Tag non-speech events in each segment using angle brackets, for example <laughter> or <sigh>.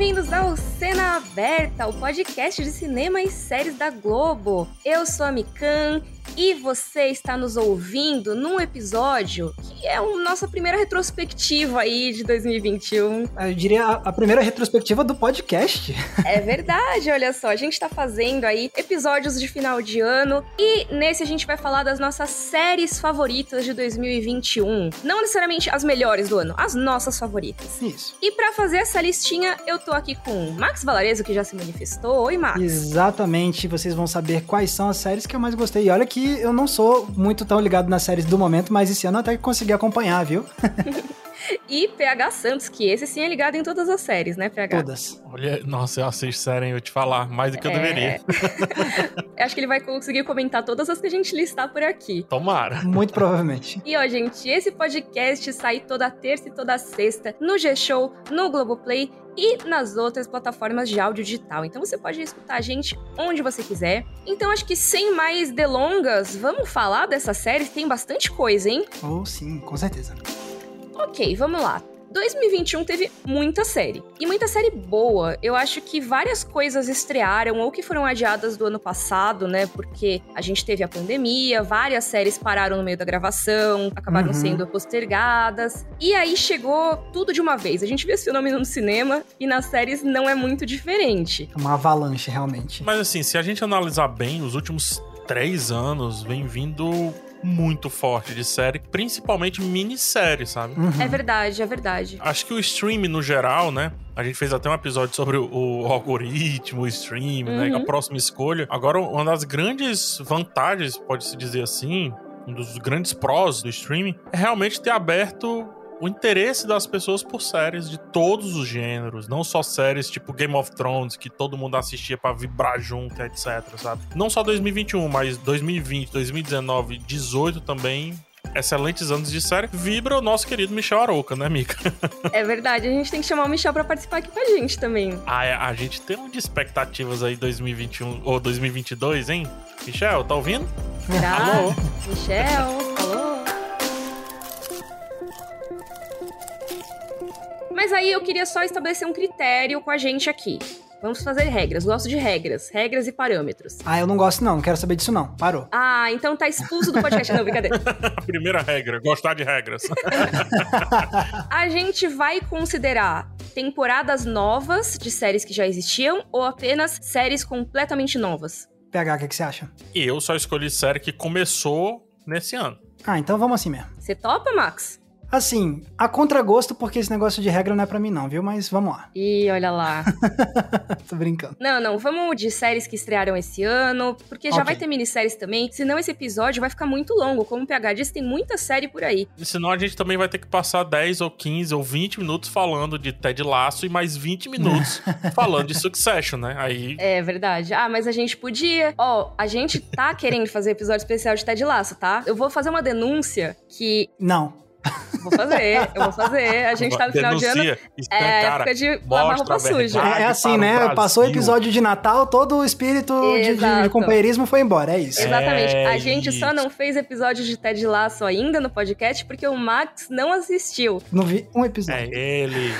Bem-vindos ao Cena Aberta, o podcast de cinema e séries da Globo. Eu sou a Mikan e você está nos ouvindo num episódio que é a nossa primeira retrospectiva aí de 2021. Eu diria a, primeira retrospectiva do podcast. <laughs> É verdade, olha só. A gente está fazendo aí episódios de final de ano e nesse a gente vai falar das nossas séries favoritas de 2021. Não necessariamente as melhores do ano, as nossas favoritas. Isso. E para fazer essa listinha, eu tô aqui com Max Valarezo, que já se manifestou. Oi, Max. Exatamente. Vocês vão saber quais são as séries que eu mais gostei. E olha que que eu não sou muito tão ligado nas séries do momento, mas esse ano até consegui acompanhar, viu? <laughs> e PH Santos, que esse sim é ligado em todas as séries, né, PH? Todas. Olha, nossa, eu assisto série, eu te falar, mais do que eu é... deveria. <laughs> Acho que ele vai conseguir comentar todas as que a gente listar por aqui. Tomara. Muito provavelmente. E ó, gente, esse podcast sai toda terça e toda sexta no G-Show, no Globoplay e nas outras plataformas de áudio digital. Então você pode escutar a gente onde você quiser. Então acho que sem mais delongas, vamos falar dessa série. Tem bastante coisa, hein? Oh, sim, com certeza. Ok, vamos lá. 2021 teve muita série. E muita série boa. Eu acho que várias coisas estrearam ou que foram adiadas do ano passado, né? Porque a gente teve a pandemia, várias séries pararam no meio da gravação, acabaram uhum. sendo postergadas. E aí chegou tudo de uma vez. A gente viu esse fenômeno no cinema e nas séries não é muito diferente. É uma avalanche, realmente. Mas assim, se a gente analisar bem, os últimos três anos vem vindo muito forte de série, principalmente minissérie, sabe? Uhum. É verdade, é verdade. Acho que o stream no geral, né? A gente fez até um episódio sobre o, o algoritmo, o stream, né? uhum. né? A próxima escolha. Agora, uma das grandes vantagens, pode-se dizer assim, um dos grandes prós do streaming é realmente ter aberto o interesse das pessoas por séries de todos os gêneros, não só séries tipo Game of Thrones, que todo mundo assistia para vibrar junto, etc, sabe? Não só 2021, mas 2020, 2019, 18 também excelentes anos de série, vibra o nosso querido Michel Arouca, né, Mica? <laughs> É verdade, a gente tem que chamar o Michel pra participar aqui com a gente também. Ah, é, a gente tem um de expectativas aí 2021 ou 2022, hein? Michel, tá ouvindo? Será? Alô? Michel, alô? Mas aí eu queria só estabelecer um critério com a gente aqui. Vamos fazer regras. Gosto de regras. Regras e parâmetros. Ah, eu não gosto não. Não quero saber disso não. Parou. Ah, então tá expulso do podcast. não, brincadeira. A <laughs> primeira regra. Gostar de regras. <laughs> a gente vai considerar temporadas novas de séries que já existiam ou apenas séries completamente novas? PH, o que, que você acha? Eu só escolhi série que começou nesse ano. Ah, então vamos assim mesmo. Você topa, Max? Assim, a contragosto, porque esse negócio de regra não é para mim, não, viu? Mas vamos lá. Ih, olha lá. <laughs> Tô brincando. Não, não, vamos de séries que estrearam esse ano, porque já okay. vai ter minisséries também, senão esse episódio vai ficar muito longo. Como o PH disse, tem muita série por aí. E senão a gente também vai ter que passar 10 ou 15 ou 20 minutos falando de Ted Laço e mais 20 minutos <laughs> falando de Succession, né? Aí. É verdade. Ah, mas a gente podia. Ó, oh, a gente tá querendo fazer episódio especial de Ted Laço, tá? Eu vou fazer uma denúncia que. Não. Vou fazer, eu vou fazer. A gente tá no final Denuncia, de ano. É época de lavar roupa suja. É, é assim, né? Passou o episódio de Natal, todo o espírito de, de, de, companheirismo foi embora. É isso. Exatamente. É a gente isso. só não fez episódio de Ted Laço ainda no podcast porque o Max não assistiu. Não vi um episódio. É ele.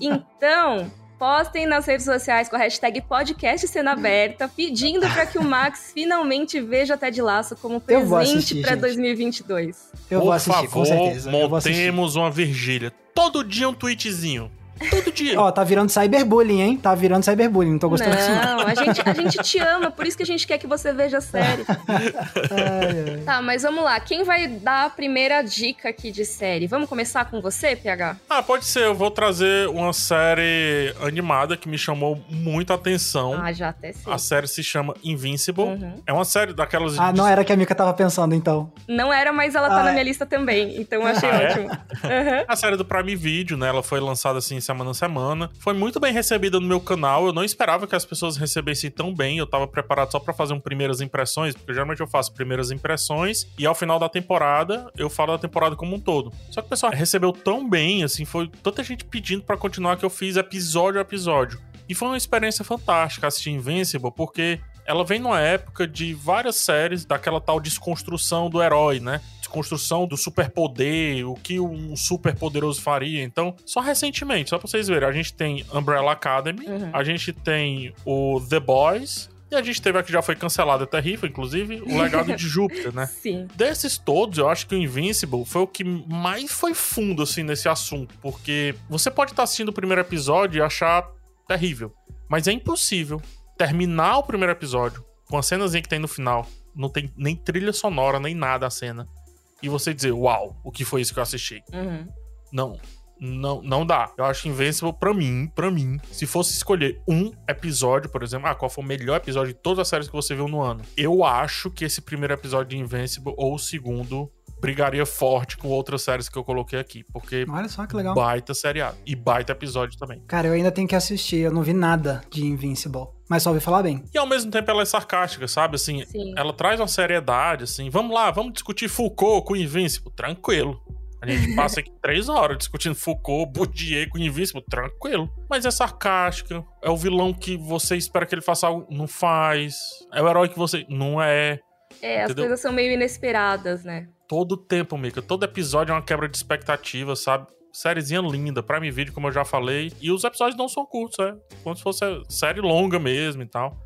então, Postem nas redes sociais com a hashtag podcast cena aberta, pedindo para que o Max finalmente veja Ted Laço como presente para 2022. Eu Por vou assistir, favor, com certeza. montemos uma Virgília. Todo dia um tweetzinho. Todo dia. Ó, tá virando cyberbullying, hein? Tá virando cyberbullying, não tô gostando não, disso não. a gente, a gente te ama, por isso que a gente quer que você veja a série. ai, ai. Tá, mas vamos lá. Quem vai dar a primeira dica aqui de série? Vamos começar com você, PH? Ah, pode ser. Eu vou trazer uma série animada que me chamou muito a atenção. Ah, já até sei. A série se chama Invincible. Uhum. É uma série daquelas... Ah, não era que a Mika tava pensando, então. Não era, mas ela tá ah, na é. minha lista também, então eu achei ah, ótimo. É? Uhum. A série do Prime Video, né? Ela foi lançada assim semana a semana. Foi muito bem recebida no meu canal. Eu não esperava que as pessoas recebessem tão bem. Eu tava preparado só para fazer um primeiras impressões, porque geralmente eu faço primeiras impressões e ao final da temporada eu falo da temporada como um todo. Só que o pessoal recebeu tão bem, assim, foi tanta gente pedindo para continuar que eu fiz episódio a episódio. E foi uma experiência fantástica assistir Invincible, porque ela vem numa época de várias séries daquela tal desconstrução do herói, né? Desconstrução do superpoder, o que um super poderoso faria. Então, só recentemente, só pra vocês verem, a gente tem Umbrella Academy, uhum. a gente tem o The Boys, e a gente teve aqui, já foi cancelado, é terrível, inclusive, o legado de <laughs> Júpiter, né? Sim. Desses todos, eu acho que o Invincible foi o que mais foi fundo, assim, nesse assunto. Porque você pode estar assistindo o primeiro episódio e achar terrível. Mas é impossível terminar o primeiro episódio com a cenazinha que tem no final. Não tem nem trilha sonora, nem nada a cena. E você dizer, uau, o que foi isso que eu assisti? Uhum. Não não, não dá. Eu acho Invincible, pra mim, pra mim, se fosse escolher um episódio, por exemplo, ah, qual foi o melhor episódio de todas as séries que você viu no ano? Eu acho que esse primeiro episódio de Invincible, ou o segundo, brigaria forte com outras séries que eu coloquei aqui, porque Olha só que legal. baita seriado e baita episódio também. Cara, eu ainda tenho que assistir, eu não vi nada de Invincible, mas só ouvi falar bem. E ao mesmo tempo ela é sarcástica, sabe? Assim, Sim. ela traz uma seriedade, assim, vamos lá, vamos discutir Foucault com Invincible, tranquilo. A gente passa aqui três horas discutindo Foucault, Bourdieu com Invincible, tranquilo. Mas é sarcástica, é o vilão que você espera que ele faça algo, não faz. É o herói que você. Não é. É, as coisas são meio inesperadas, né? Todo tempo, Mika. Todo episódio é uma quebra de expectativa, sabe? Sériezinha linda, Prime Video, como eu já falei. E os episódios não são curtos, é. Como se fosse série longa mesmo e tal.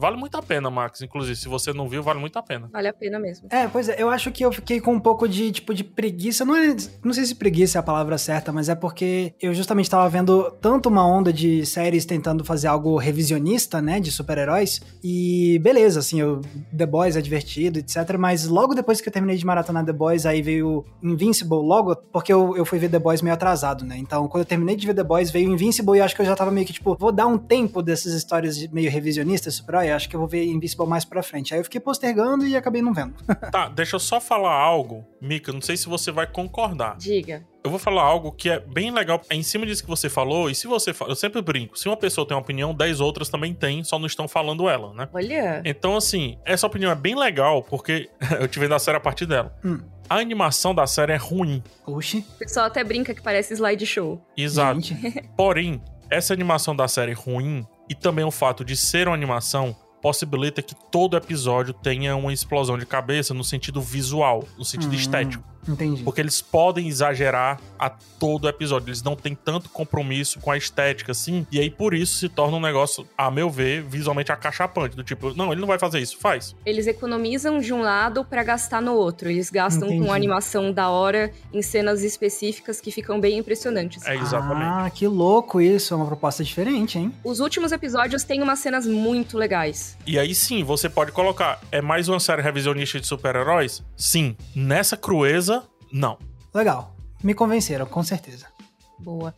Vale muito a pena, Max. Inclusive, se você não viu, vale muito a pena. Vale a pena mesmo. É, pois é, eu acho que eu fiquei com um pouco de, tipo, de preguiça. Não, é, não sei se preguiça é a palavra certa, mas é porque eu justamente estava vendo tanto uma onda de séries tentando fazer algo revisionista, né, de super-heróis. E beleza, assim, eu, The Boys é divertido, etc. Mas logo depois que eu terminei de maratonar The Boys, aí veio Invincible logo, porque eu, eu fui ver The Boys meio atrasado, né? Então, quando eu terminei de ver The Boys, veio Invincible e acho que eu já tava meio que, tipo, vou dar um tempo dessas histórias meio revisionistas, super-herói acho que eu vou ver Invincible mais pra frente. Aí eu fiquei postergando e acabei não vendo. <laughs> tá, deixa eu só falar algo, Mika, não sei se você vai concordar. Diga. Eu vou falar algo que é bem legal, é em cima disso que você falou, e se você fala, eu sempre brinco, se uma pessoa tem uma opinião, dez outras também têm, só não estão falando ela, né? Olha. Então, assim, essa opinião é bem legal, porque <laughs> eu tive da série a partir dela. Hum. A animação da série é ruim. Oxi. O pessoal até brinca que parece slideshow. Exato. <laughs> Porém, essa animação da série ruim, e também o fato de ser uma animação, possibilita que todo episódio tenha uma explosão de cabeça no sentido visual, no sentido hum, estético. Entendi. Porque eles podem exagerar a todo episódio. Eles não têm tanto compromisso com a estética, assim. E aí, por isso, se torna um negócio, a meu ver, visualmente acachapante. Do tipo, não, ele não vai fazer isso, faz. Eles economizam de um lado para gastar no outro. Eles gastam Entendi. com animação da hora em cenas específicas que ficam bem impressionantes. É, exatamente. Ah, que louco isso. É uma proposta diferente, hein? Os últimos episódios têm umas cenas muito legais. E aí sim, você pode colocar. É mais uma série revisionista de super-heróis? Sim. Nessa crueza não. Legal. Me convenceram, com certeza. Boa.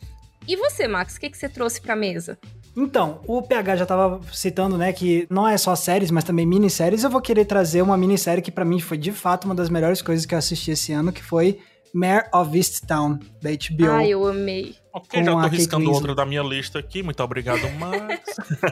E você, Max, o que, que você trouxe pra mesa? Então, o PH já tava citando, né, que não é só séries, mas também minisséries. Eu vou querer trazer uma minissérie que para mim foi de fato uma das melhores coisas que eu assisti esse ano, que foi Mare of Easttown, da HBO. Ai, eu amei. Ok, já tô riscando outra da minha lista aqui. Muito obrigado, Max.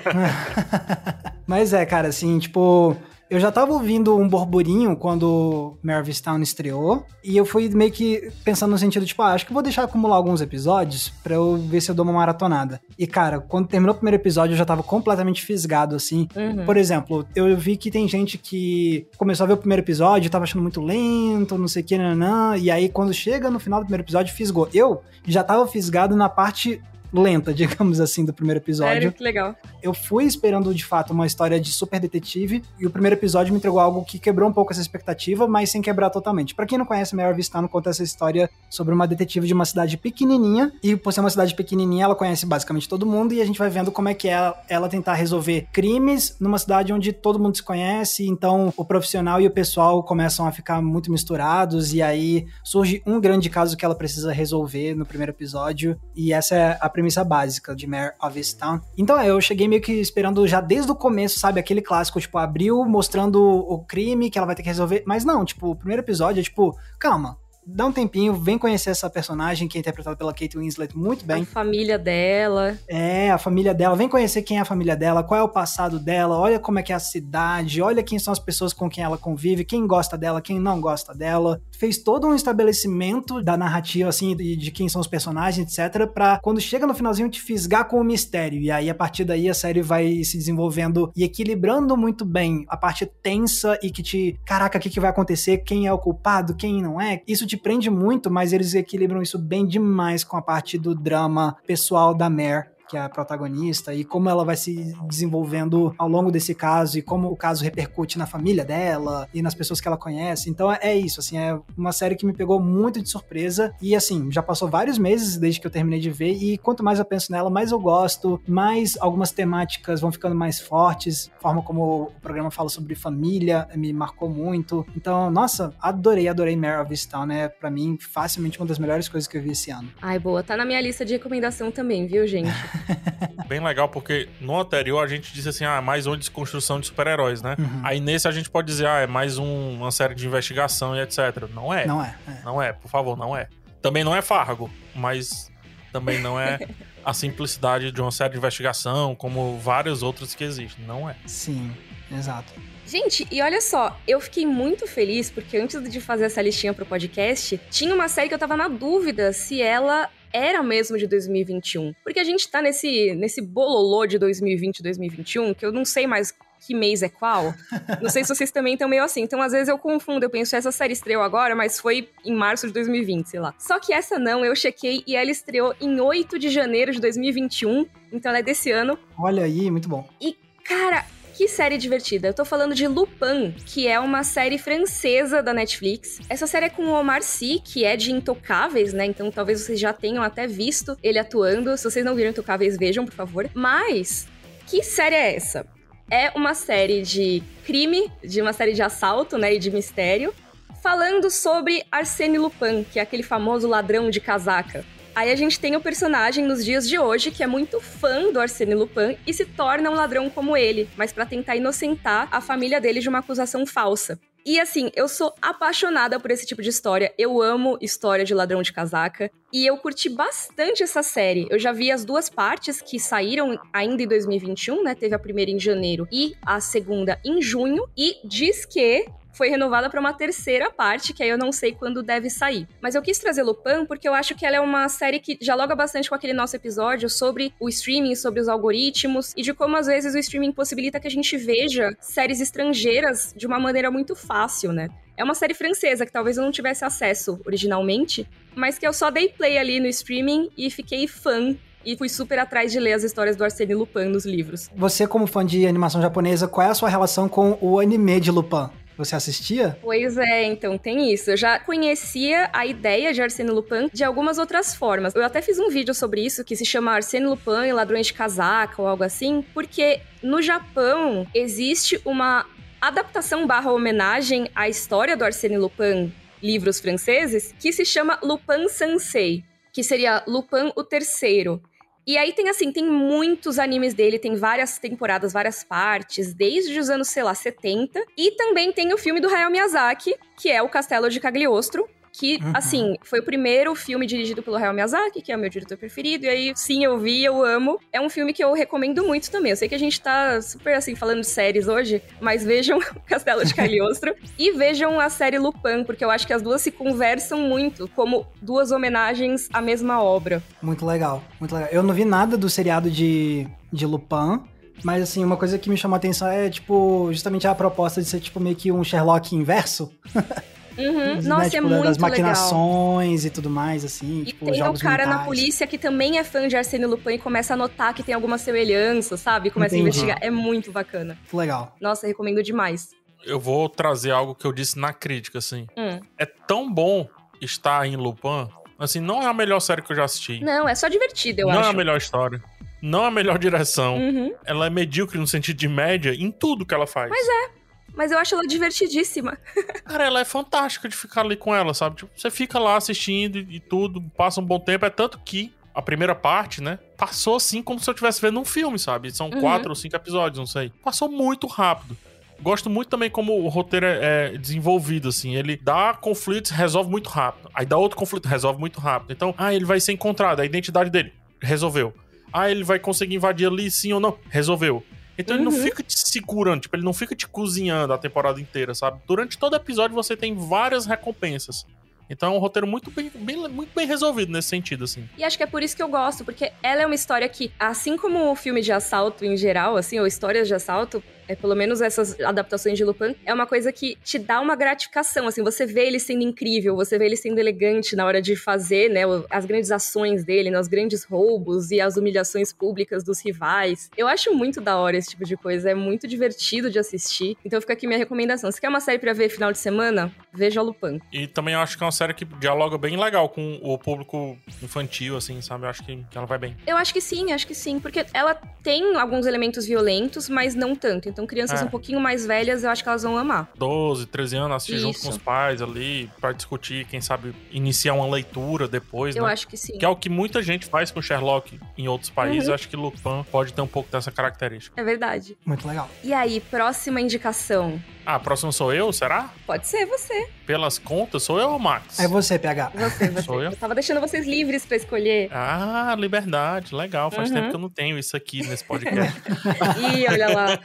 <laughs> <laughs> mas é, cara, assim, tipo, eu já tava ouvindo um burburinho quando Town estreou, e eu fui meio que pensando no sentido, tipo, ah, acho que vou deixar acumular alguns episódios pra eu ver se eu dou uma maratonada. E, cara, quando terminou o primeiro episódio, eu já tava completamente fisgado, assim. Uhum. Por exemplo, eu vi que tem gente que começou a ver o primeiro episódio, tava achando muito lento, não sei o que, nanã, e aí quando chega no final do primeiro episódio, fisgou. Eu já tava fisgado na parte lenta, <laughs> digamos assim, do primeiro episódio. Sério, que legal. Eu fui esperando, de fato, uma história de super detetive, e o primeiro episódio me entregou algo que quebrou um pouco essa expectativa, mas sem quebrar totalmente. Para quem não conhece, Mary Vistano conta essa história sobre uma detetive de uma cidade pequenininha, e por ser uma cidade pequenininha, ela conhece basicamente todo mundo, e a gente vai vendo como é que é ela tentar resolver crimes numa cidade onde todo mundo se conhece, então o profissional e o pessoal começam a ficar muito misturados, e aí surge um grande caso que ela precisa resolver no primeiro episódio, e essa é a premissa básica de Mare of Easttown. Então eu cheguei meio que esperando já desde o começo, sabe, aquele clássico, tipo, abriu mostrando o crime que ela vai ter que resolver, mas não, tipo, o primeiro episódio é tipo, calma, dá um tempinho, vem conhecer essa personagem que é interpretada pela Kate Winslet muito bem. A família dela. É, a família dela. Vem conhecer quem é a família dela, qual é o passado dela, olha como é que é a cidade, olha quem são as pessoas com quem ela convive, quem gosta dela, quem não gosta dela. Fez todo um estabelecimento da narrativa, assim, de, de quem são os personagens, etc, pra quando chega no finalzinho te fisgar com o mistério. E aí, a partir daí, a série vai se desenvolvendo e equilibrando muito bem a parte tensa e que te. Caraca, o que, que vai acontecer? Quem é o culpado? Quem não é? Isso te prende muito, mas eles equilibram isso bem demais com a parte do drama pessoal da Mare que é a protagonista, e como ela vai se desenvolvendo ao longo desse caso, e como o caso repercute na família dela e nas pessoas que ela conhece. Então é isso, assim, é uma série que me pegou muito de surpresa. E assim, já passou vários meses desde que eu terminei de ver, e quanto mais eu penso nela, mais eu gosto, mais algumas temáticas vão ficando mais fortes. A forma como o programa fala sobre família me marcou muito. Então, nossa, adorei, adorei Mare of Easttown, né? Pra mim, facilmente uma das melhores coisas que eu vi esse ano. Ai, boa. Tá na minha lista de recomendação também, viu, gente? <laughs> <laughs> Bem legal, porque no anterior a gente disse assim, ah, mais uma desconstrução de super-heróis, né? Uhum. Aí nesse a gente pode dizer, ah, é mais um, uma série de investigação e etc. Não é. Não é, é. Não é, por favor, não é. Também não é Fargo, mas também não é <laughs> a simplicidade de uma série de investigação, como vários outros que existem. Não é. Sim, exato. Gente, e olha só, eu fiquei muito feliz porque antes de fazer essa listinha pro podcast, tinha uma série que eu tava na dúvida se ela era mesmo de 2021. Porque a gente tá nesse, nesse bololô de 2020 e 2021, que eu não sei mais que mês é qual. <laughs> Não sei se vocês também estão meio assim. Então, às vezes eu confundo. Eu penso, essa série estreou agora, mas foi em março de 2020, sei lá. Só que essa não, eu chequei e ela estreou em 8 de janeiro de 2021. Então, ela é desse ano. Olha aí, muito bom. E, cara, que série divertida! Eu tô falando de Lupin, que é uma série francesa da Netflix. Essa série é com o Omar Sy, que é de Intocáveis, né? Então talvez vocês já tenham até visto ele atuando. Se vocês não viram Intocáveis, vejam, por favor. Mas, que série é essa? É uma série de crime, de uma série de assalto, né? E de mistério. Falando sobre Arsène Lupin, que é aquele famoso ladrão de casaca. Aí a gente tem o personagem nos dias de hoje que é muito fã do Arsène Lupin e se torna um ladrão como ele, mas para tentar inocentar a família dele de uma acusação falsa. E assim, eu sou apaixonada por esse tipo de história. Eu amo história de ladrão de casaca. E eu curti bastante essa série. Eu já vi as duas partes que saíram ainda em 2021, né? Teve a primeira em janeiro e a segunda em junho. E diz que foi renovada para uma terceira parte, que aí eu não sei quando deve sair. Mas eu quis trazer Lupin porque eu acho que ela é uma série que dialoga bastante com aquele nosso episódio sobre o streaming, sobre os algoritmos e de como às vezes o streaming possibilita que a gente veja séries estrangeiras de uma maneira muito fácil, né? É uma série francesa que talvez eu não tivesse acesso originalmente, mas que eu só dei play ali no streaming e fiquei fã e fui super atrás de ler as histórias do Arsène Lupin nos livros. Você, como fã de animação japonesa, qual é a sua relação com o anime de Lupin? Você assistia? Pois é, então tem isso. Eu já conhecia a ideia de Arsène Lupin de algumas outras formas. Eu até fiz um vídeo sobre isso que se chama Arsène Lupin e Ladrões de Casaca ou algo assim, porque no Japão existe uma adaptação barra homenagem à história do Arsène Lupin, livros franceses, que se chama Lupin Sensei, que seria Lupin o Terceiro. E aí tem assim, tem muitos animes dele, tem várias temporadas, várias partes, desde os anos, sei lá, 70. E também tem o filme do Hayao Miyazaki, que é o Castelo de Cagliostro, que, uhum. assim, foi o primeiro filme dirigido pelo Hayao Miyazaki, que é o meu diretor preferido, e aí, sim, eu vi, eu amo. É um filme que eu recomendo muito também. Eu sei que a gente tá super, assim, falando de séries hoje, mas vejam <laughs> Castelo de Cagliostro e vejam a série Lupin, porque eu acho que as duas se conversam muito, como duas homenagens à mesma obra. Muito legal, muito legal. Eu não vi nada do seriado de, de Lupin, mas, assim, uma coisa que me chamou a atenção é, tipo, justamente a proposta de ser, tipo, meio que um Sherlock inverso. <laughs> Uhum. Nossa, né, tipo, é muito das maquinações legal. e tudo mais, assim. E tipo, tem jogos um cara mentais. na polícia que também é fã de Arsene Lupin e começa a notar que tem alguma semelhança, sabe? Começa Entendi. a investigar. É muito bacana. Muito legal. Nossa, recomendo demais. Eu vou trazer algo que eu disse na crítica, assim. Hum. É tão bom estar em Lupin. Assim, não é a melhor série que eu já assisti. Não, é só divertida, eu não acho. Não é a melhor história. Não é a melhor direção. Uhum. Ela é medíocre no sentido de média em tudo que ela faz. Mas é mas eu acho ela divertidíssima. <laughs> Cara, ela é fantástica de ficar ali com ela, sabe? Tipo, você fica lá assistindo e tudo, passa um bom tempo. É tanto que a primeira parte, né? Passou assim como se eu estivesse vendo um filme, sabe? São uhum. quatro ou cinco episódios, não sei. Passou muito rápido. Gosto muito também como o roteiro é, é desenvolvido, assim. Ele dá conflitos, resolve muito rápido. Aí dá outro conflito, resolve muito rápido. Então, ah, ele vai ser encontrado, a identidade dele, resolveu. Ah, ele vai conseguir invadir ali, sim ou não, resolveu. Então uhum. ele não uhum. fica te segurando, tipo, ele não fica te cozinhando a temporada inteira, sabe? Durante todo episódio você tem várias recompensas. Então é um roteiro muito bem, bem, muito bem resolvido nesse sentido, assim. E acho que é por isso que eu gosto, porque ela é uma história que, assim como o filme de assalto em geral, assim, ou histórias de assalto, é, pelo menos essas adaptações de Lupin, é uma coisa que te dá uma gratificação, assim, você vê ele sendo incrível, você vê ele sendo elegante na hora de fazer, né, as grandes ações dele, né, os grandes roubos e as humilhações públicas dos rivais. Eu acho muito da hora esse tipo de coisa, é muito divertido de assistir. Então fica aqui minha recomendação. Se quer uma série para ver final de semana, veja Lupin. E também eu acho que é uma série que dialoga bem legal com o público infantil, assim, sabe? Eu acho que, que ela vai bem. Eu acho que sim, acho que sim, porque ela tem alguns elementos violentos, mas não tanto. Então então, crianças é. um pouquinho mais velhas, eu acho que elas vão amar. 12, 13 anos, assistir Isso. junto com os pais ali, para discutir, quem sabe iniciar uma leitura depois, Eu né? acho que sim. Que é o que muita gente faz com Sherlock em outros países. Uhum. Eu acho que Lupin pode ter um pouco dessa característica. É verdade. Muito legal. E aí, próxima indicação? Ah, próximo sou eu, será? Pode ser você. Pelas contas, sou eu ou Max? É você, PH. Você, você. Sou eu? Eu tava deixando vocês livres para escolher. Ah, liberdade. Legal. Faz uhum. tempo que eu não tenho isso aqui nesse podcast. <laughs> Ih, olha lá.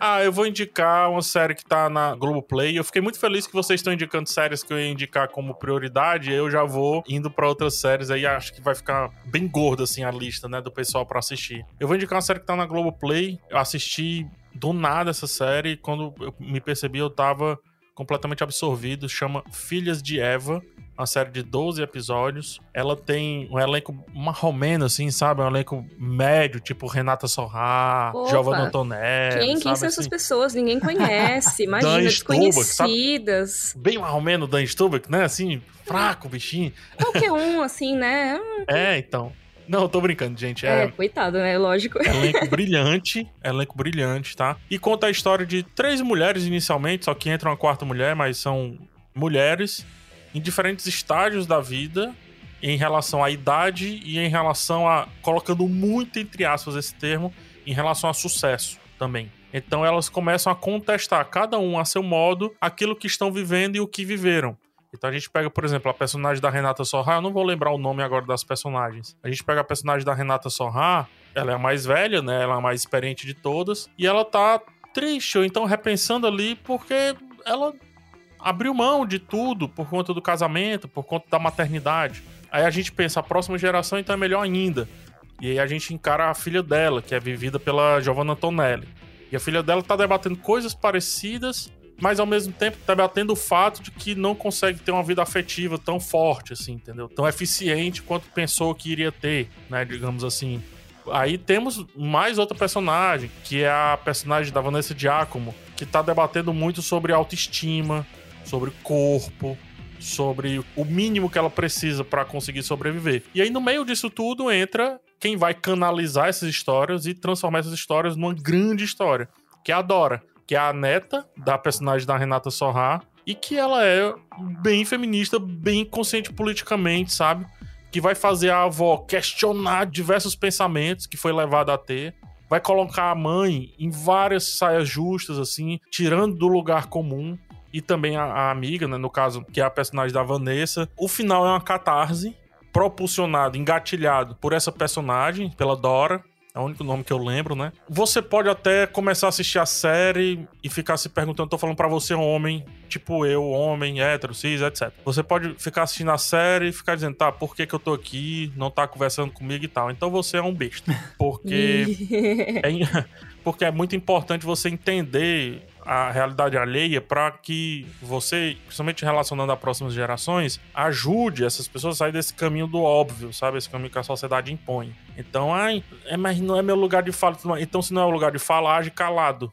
ah, eu vou indicar uma série que tá na Globoplay. Eu fiquei muito feliz que vocês estão indicando séries que eu ia indicar como prioridade. Eu já vou indo para outras séries aí. Acho que vai ficar bem gorda, assim, a lista, né, do pessoal para assistir. Eu vou indicar uma série que tá na Globoplay. Eu assisti do nada essa série. Quando eu me percebi, eu tava completamente absorvido. Chama Filhas de Eva. Uma série de 12 episódios. Ela tem um elenco marromeno, assim, sabe? Um elenco médio, tipo Renata Sorrá, Giovanna Antonelli. Quem, quem são assim? essas pessoas? Ninguém conhece. <laughs> Imagina, desconhecidas. Bem marromeno Dan Stubach, né? Assim, fraco, bichinho. Qualquer um, assim, né? É, então. Não, eu tô brincando, gente. É, é coitado, né? Lógico. Elenco <laughs> brilhante, elenco brilhante, tá? E conta a história de três mulheres inicialmente, só que entra uma quarta mulher, mas são mulheres em diferentes estágios da vida em relação à idade e em relação a. colocando muito entre aspas esse termo, em relação a sucesso também. Então elas começam a contestar, cada um a seu modo, aquilo que estão vivendo e o que viveram. Então a gente pega, por exemplo, a personagem da Renata Sorra, eu não vou lembrar o nome agora das personagens. A gente pega a personagem da Renata Sorra, ela é a mais velha, né? Ela é a mais experiente de todas, e ela tá triste, ou então repensando ali, porque ela abriu mão de tudo por conta do casamento, por conta da maternidade. Aí a gente pensa, a próxima geração então é melhor ainda. E aí a gente encara a filha dela, que é vivida pela Giovanna Antonelli. E a filha dela tá debatendo coisas parecidas mas ao mesmo tempo debatendo o fato de que não consegue ter uma vida afetiva tão forte, assim, entendeu? Tão eficiente quanto pensou que iria ter, né? Digamos assim. Aí temos mais outra personagem, que é a personagem da Vanessa Giacomo, que tá debatendo muito sobre autoestima, sobre corpo, sobre o mínimo que ela precisa para conseguir sobreviver. E aí no meio disso tudo entra quem vai canalizar essas histórias e transformar essas histórias numa grande história, que é a Dora que é a neta da personagem da Renata Sorra, e que ela é bem feminista, bem consciente politicamente, sabe? Que vai fazer a avó questionar diversos pensamentos que foi levada a ter. Vai colocar a mãe em várias saias justas, assim, tirando do lugar comum. E também a, a amiga, né? No caso, que é a personagem da Vanessa. O final é uma catarse propulsionado, engatilhado por essa personagem, pela Dora, é o único nome que eu lembro, né? Você pode até começar a assistir a série e ficar se perguntando, tô falando para você homem, tipo eu, homem, hétero, cis, etc. Você pode ficar assistindo a série e ficar dizendo, tá, por que que eu tô aqui, não tá conversando comigo e tal. Então você é um besta. Porque <laughs> é, <laughs> porque é muito importante você entender a realidade alheia para que você, principalmente relacionando a próximas gerações, ajude essas pessoas a sair desse caminho do óbvio, sabe? Esse caminho que a sociedade impõe. Então, ai, é, mas não é meu lugar de fala. Então, se não é o lugar de fala, age calado.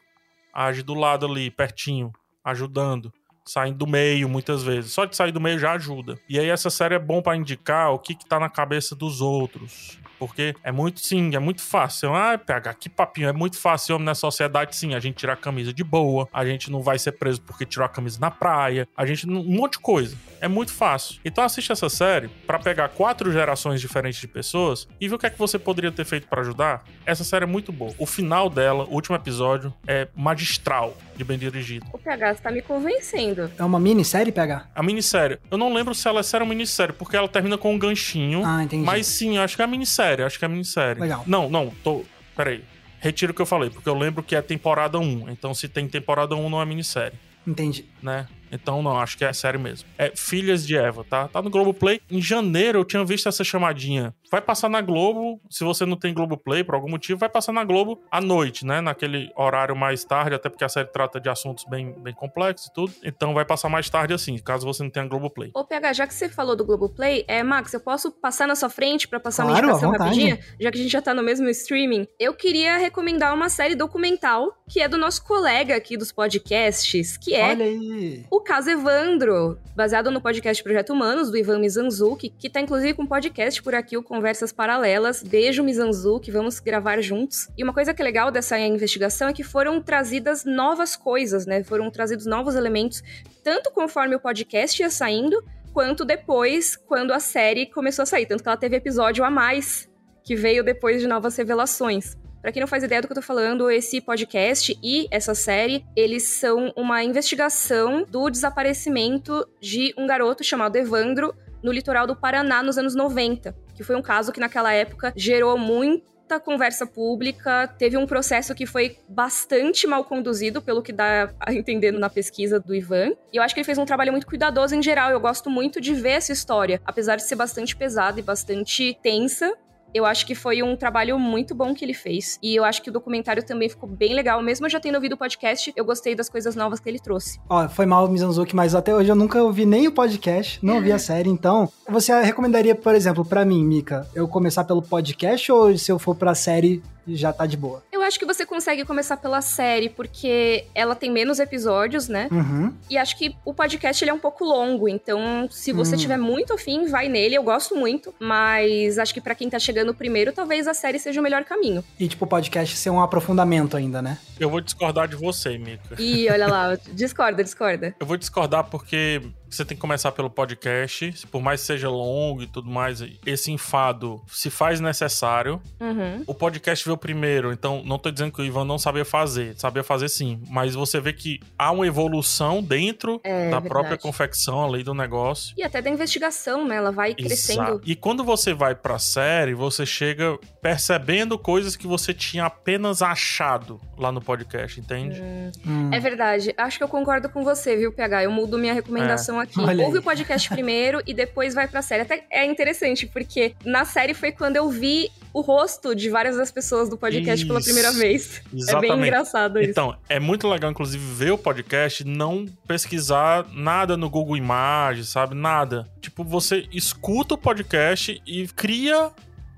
Age do lado ali, pertinho, ajudando. saindo do meio muitas vezes. Só de sair do meio já ajuda. E aí essa série é bom para indicar o que que tá na cabeça dos outros. Porque é muito, sim, é muito fácil. Ah, pega que papinho, é muito fácil, homem, na sociedade, sim. A gente tirar a camisa de boa, a gente não vai ser preso porque tirou a camisa na praia, a gente. Um monte de coisa. É muito fácil. Então assiste essa série para pegar quatro gerações diferentes de pessoas e ver o que é que você poderia ter feito para ajudar. Essa série é muito boa. O final dela, o último episódio, é magistral de bem dirigido. O PH, você tá me convencendo. É uma minissérie, PH? A minissérie. Eu não lembro se ela é série ou minissérie, porque ela termina com um ganchinho. Ah, entendi. Mas sim, eu acho que é a minissérie. Acho que é minissérie. Legal. Não, não, tô. Peraí. Retiro o que eu falei, porque eu lembro que é temporada 1. Então, se tem temporada 1, não é minissérie, Entendi. né? Então, não, acho que é série mesmo. É Filhas de Eva, tá? Tá no Globoplay. Em janeiro eu tinha visto essa chamadinha. Vai passar na Globo, se você não tem Globoplay, por algum motivo, vai passar na Globo à noite, né? Naquele horário mais tarde, até porque a série trata de assuntos bem, bem complexos e tudo. Então vai passar mais tarde assim, caso você não tenha Globoplay. Ô, PH, já que você falou do Globoplay, é, Max, eu posso passar na sua frente pra passar uma Claro, à indicação rapidinha? Já que a gente já tá no mesmo streaming. Eu queria recomendar uma série documental que é do nosso colega aqui dos podcasts, que é Olha aí. O caso Evandro, baseado no podcast Projeto Humanos, do Ivan Mizanzuki, que tá inclusive com um podcast por aqui, o Conversas Paralelas. Beijo, Mizanzuki, vamos gravar juntos. E uma coisa que é legal dessa investigação é que foram trazidas novas coisas, né? Foram trazidos novos elementos, tanto conforme o podcast ia saindo, quanto depois, quando a série começou a sair. Tanto que ela teve episódio a mais, que veio depois de novas revelações. Pra quem não faz ideia do que eu tô falando, esse podcast e essa série, eles são uma investigação do desaparecimento de um garoto chamado Evandro no litoral do Paraná nos anos 90, que foi um caso que naquela época gerou muita conversa pública, teve um processo que foi bastante mal conduzido, pelo que dá a entender na pesquisa do Ivan. E eu acho que ele fez um trabalho muito cuidadoso em geral. Eu gosto muito de ver essa história, apesar de ser bastante pesada e bastante tensa. Eu acho que foi um trabalho muito bom que ele fez. E eu acho que o documentário também ficou bem legal. Mesmo eu já tendo ouvido o podcast, eu gostei das coisas novas que ele trouxe. Ó, foi mal, Mizanzuki, mas até hoje eu nunca ouvi nem o podcast, não ouvi a <laughs> série, então você recomendaria, por exemplo, pra mim, Mika, eu começar pelo podcast ou se eu for pra série já tá de boa? Eu acho que você consegue começar pela série, porque ela tem menos episódios, né? Uhum. E acho que o podcast ele é um pouco longo, então se você Hum. tiver muito afim, vai nele. Eu gosto muito, mas acho que pra quem tá chegando primeiro, talvez a série seja o melhor caminho. E tipo, o podcast ser um aprofundamento ainda, né? Eu vou discordar de você, Mika. E olha lá, <laughs> discorda, discorda. Eu vou discordar porque você tem que começar pelo podcast, por mais que seja longo e tudo mais, esse enfado se faz necessário. Uhum. O podcast veio primeiro, então não tô dizendo que o Ivan não sabia fazer, sabia fazer sim, mas você vê que há uma evolução dentro É, da verdade. própria confecção, a lei do negócio. E até da investigação, né? Ela vai crescendo. Exato. E quando você vai pra série, você chega percebendo coisas que você tinha apenas achado lá no podcast, entende? Hum. É verdade. Acho que eu concordo com você, viu, PH? Eu mudo minha recomendação aqui. Olha aí. Ouve o podcast primeiro e depois vai pra série. Até é interessante, porque na série foi quando eu vi o rosto de várias das pessoas do podcast pela Isso. primeira vez. É bem Exatamente. engraçado isso. Então, é muito legal, inclusive, ver o podcast e não pesquisar nada no Google Imagens, sabe? Nada. Tipo, você escuta o podcast e cria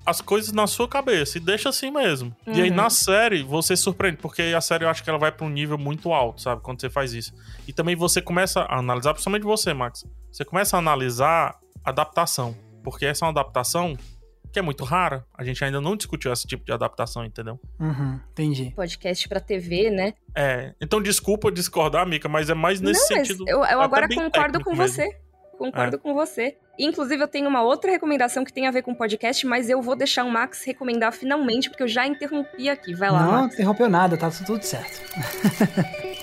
as coisas na sua cabeça e deixa assim mesmo. E aí Uhum. na série você se surpreende, porque a série eu acho que ela vai pra um nível muito alto, sabe? Quando você faz isso. E também você começa a analisar, principalmente você, Max. Você começa a analisar adaptação. Porque essa é uma adaptação que é muito rara. A gente ainda não discutiu esse tipo de adaptação, entendeu? Uhum, entendi. Podcast pra TV, né? É, então desculpa discordar, Mica, mas é mais nesse Não, mas sentido. eu, eu agora concordo com mesmo. você. Concordo É. com você. Inclusive, eu tenho uma outra recomendação que tem a ver com podcast, mas eu vou deixar o Max recomendar finalmente, porque eu já interrompi aqui. Vai lá, não Max. interrompeu nada, tá tudo certo. <laughs>